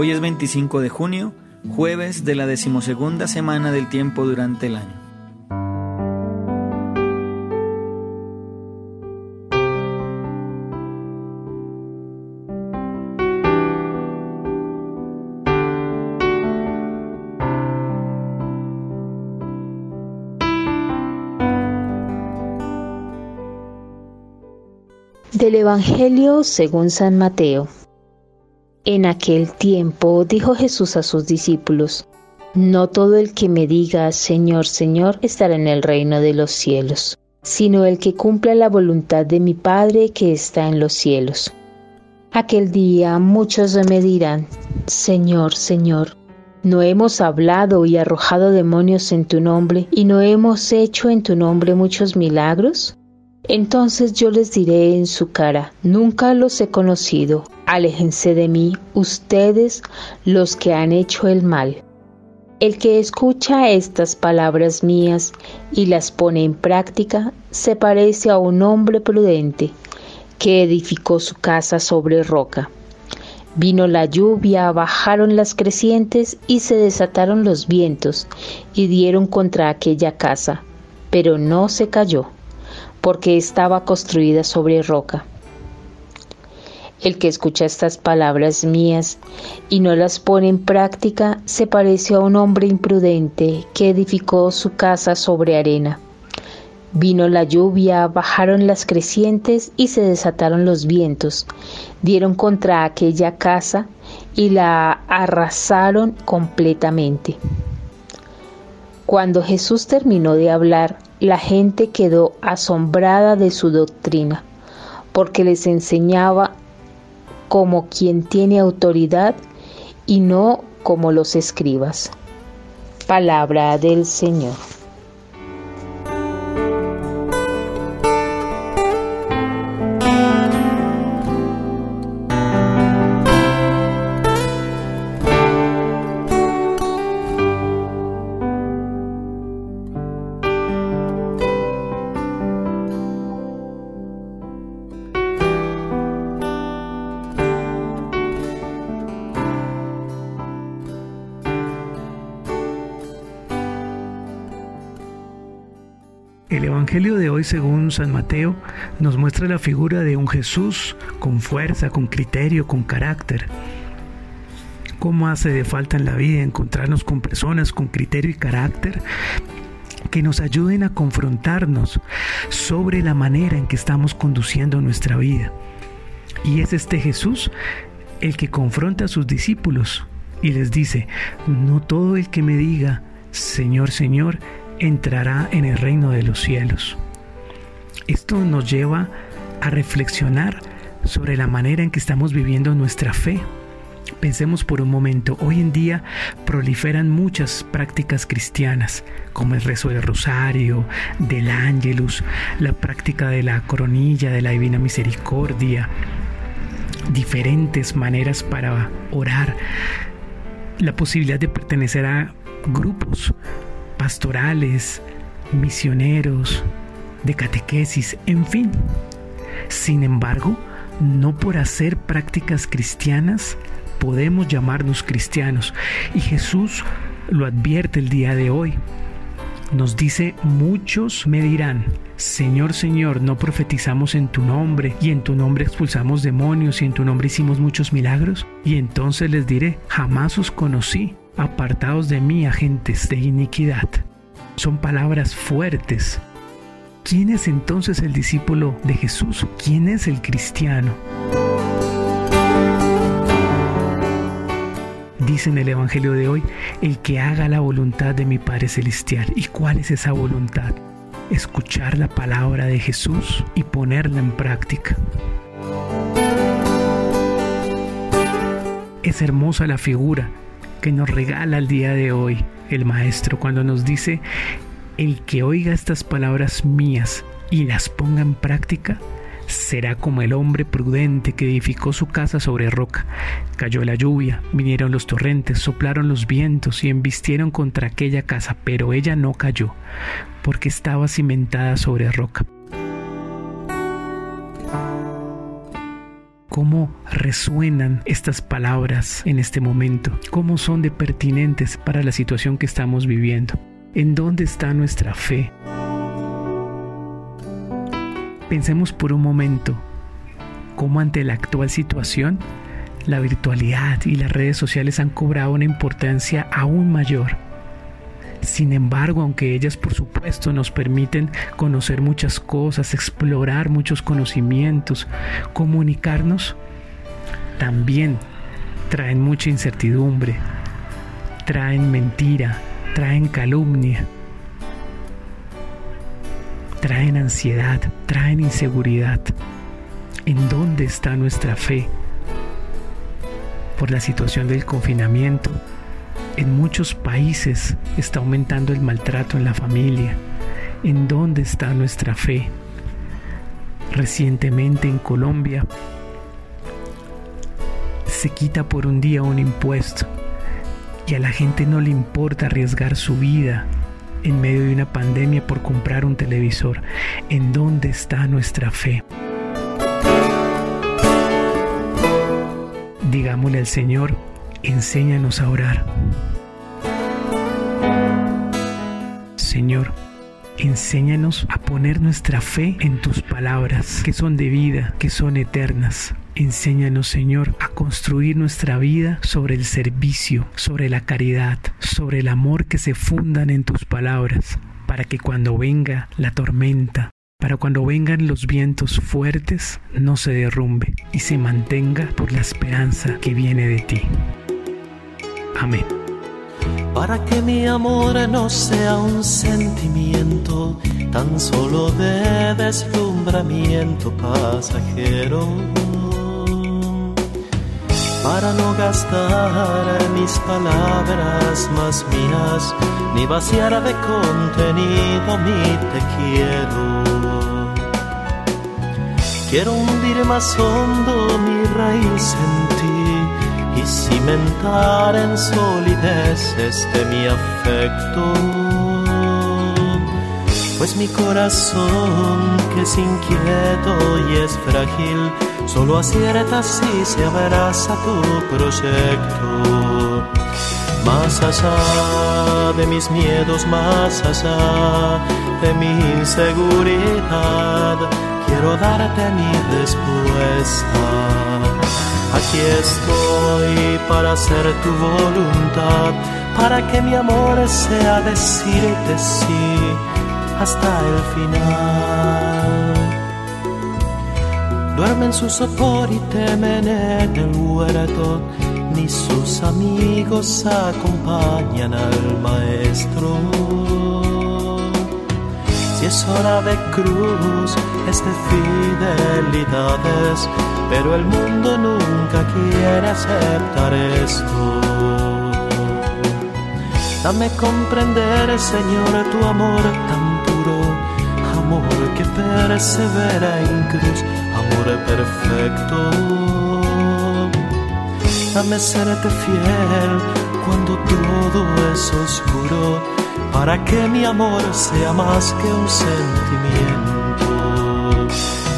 Hoy es 25 de junio, jueves de la decimosegunda semana del tiempo durante el año. Del Evangelio según San Mateo. En aquel tiempo dijo Jesús a sus discípulos, No todo el que me diga Señor, Señor estará en el reino de los cielos, sino el que cumpla la voluntad de mi Padre que está en los cielos. Aquel día muchos me dirán, Señor, Señor, ¿no hemos hablado y arrojado demonios en tu nombre y no hemos hecho en tu nombre muchos milagros? Entonces yo les diré en su cara, nunca los he conocido, aléjense de mí, ustedes los que han hecho el mal. El que escucha estas palabras mías y las pone en práctica, se parece a un hombre prudente que edificó su casa sobre roca. Vino la lluvia, bajaron las crecientes y se desataron los vientos y dieron contra aquella casa, pero no se cayó porque estaba construida sobre roca. El que escucha estas palabras mías y no las pone en práctica se parece a un hombre imprudente que edificó su casa sobre arena. Vino la lluvia, bajaron las crecientes y se desataron los vientos, dieron contra aquella casa y la arrasaron completamente. Cuando Jesús terminó de hablar, la gente quedó asombrada de su doctrina, porque les enseñaba como quien tiene autoridad y no como los escribas. Palabra del Señor. El Evangelio de hoy, según San Mateo, nos muestra la figura de un Jesús con fuerza, con criterio, con carácter. ¿Cómo hace de falta en la vida encontrarnos con personas con criterio y carácter que nos ayuden a confrontarnos sobre la manera en que estamos conduciendo nuestra vida? Y es este Jesús el que confronta a sus discípulos y les dice, no todo el que me diga, Señor, Señor, entrará en el reino de los cielos. Esto nos lleva a reflexionar sobre la manera en que estamos viviendo nuestra fe. Pensemos por un momento, hoy en día proliferan muchas prácticas cristianas, como el rezo del rosario, del ángelus, la práctica de la coronilla, de la divina misericordia, diferentes maneras para orar, la posibilidad de pertenecer a grupos pastorales, misioneros, de catequesis, en fin. Sin embargo, no por hacer prácticas cristianas podemos llamarnos cristianos. Y Jesús lo advierte el día de hoy. Nos dice, muchos me dirán, Señor, Señor, no profetizamos en tu nombre, y en tu nombre expulsamos demonios, y en tu nombre hicimos muchos milagros. Y entonces les diré, jamás os conocí apartados de mí, agentes de iniquidad. Son palabras fuertes. ¿Quién es entonces el discípulo de Jesús? ¿Quién es el cristiano? Dice en el Evangelio de hoy, el que haga la voluntad de mi Padre Celestial. ¿Y cuál es esa voluntad? Escuchar la palabra de Jesús y ponerla en práctica. Es hermosa la figura que nos regala el día de hoy el Maestro cuando nos dice, el que oiga estas palabras mías y las ponga en práctica, será como el hombre prudente que edificó su casa sobre roca. Cayó la lluvia, vinieron los torrentes, soplaron los vientos y embistieron contra aquella casa, pero ella no cayó, porque estaba cimentada sobre roca. Cómo resuenan estas palabras en este momento, cómo son de pertinentes para la situación que estamos viviendo. ¿En dónde está nuestra fe? Pensemos por un momento cómo ante la actual situación la virtualidad y las redes sociales han cobrado una importancia aún mayor. Sin embargo, aunque ellas por supuesto nos permiten conocer muchas cosas, explorar muchos conocimientos, comunicarnos, también traen mucha incertidumbre, traen mentira, traen calumnia, traen ansiedad, traen inseguridad. ¿En dónde está nuestra fe? Por la situación del confinamiento, en muchos países está aumentando el maltrato en la familia. ¿En dónde está nuestra fe? Recientemente en Colombia se quita por un día un impuesto y a la gente no le importa arriesgar su vida en medio de una pandemia por comprar un televisor. ¿En dónde está nuestra fe? Digámosle al Señor, enséñanos a orar. Señor, enséñanos a poner nuestra fe en tus palabras, que son de vida, que son eternas. Enséñanos, Señor, a construir nuestra vida sobre el servicio, sobre la caridad, sobre el amor que se fundan en tus palabras, para que cuando venga la tormenta, para cuando vengan los vientos fuertes, no se derrumbe y se mantenga por la esperanza que viene de ti. Amén. Para que mi amor no sea un sentimiento tan solo de deslumbramiento pasajero para no gastar mis palabras más mías, ni vaciar de contenido mi te quiero. Quiero hundir más hondo mi raíz en ti y cimentar en solidez este mi afecto. Pues mi corazón, que es inquieto y es frágil, solo acierta si se abraza tu proyecto. Más allá de mis miedos, más allá de mi inseguridad, quiero darte mi respuesta. Aquí estoy para hacer tu voluntad, para que mi amor sea decirte sí hasta el final. Duermen su sopor y temen en el huerto, ni sus amigos acompañan al maestro. Si es hora de cruz, es de fidelidades, pero el mundo nunca quiere aceptar esto. Dame comprender, Señor, tu amor tan puro, amor que persevera en cruz perfecto. Dame serte fiel para que mi amor sea más que un sentimiento.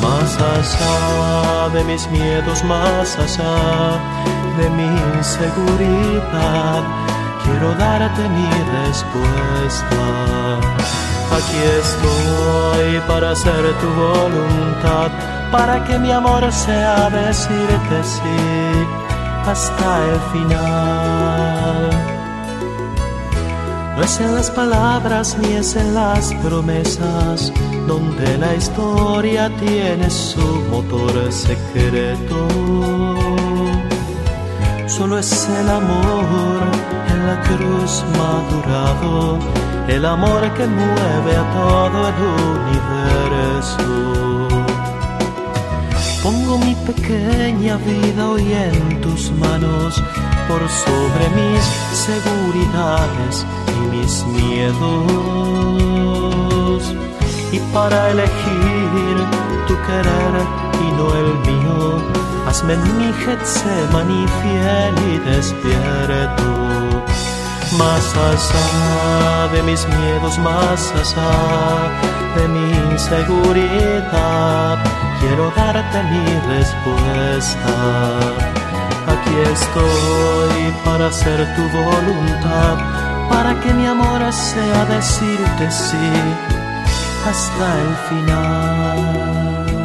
Más allá de mis miedos, más allá de mi inseguridad, quiero darte mi respuesta. Aquí estoy para hacer tu voluntad para que mi amor sea decirte sí hasta el final. No es en las palabras ni es en las promesas donde la historia tiene su motor secreto. Solo es el amor en la cruz madurado, el amor que mueve a todo el universo. Pongo mi pequeña vida hoy en tus manos por sobre mis seguridades y mis miedos. Y para elegir tu querer y no el mío, hazme en mi Getsemaní fiel y despierto. Más allá de mis miedos, más allá de mi inseguridad quiero darte mi respuesta. Aquí estoy para hacer tu voluntad, para que mi amor sea decirte sí hasta el final.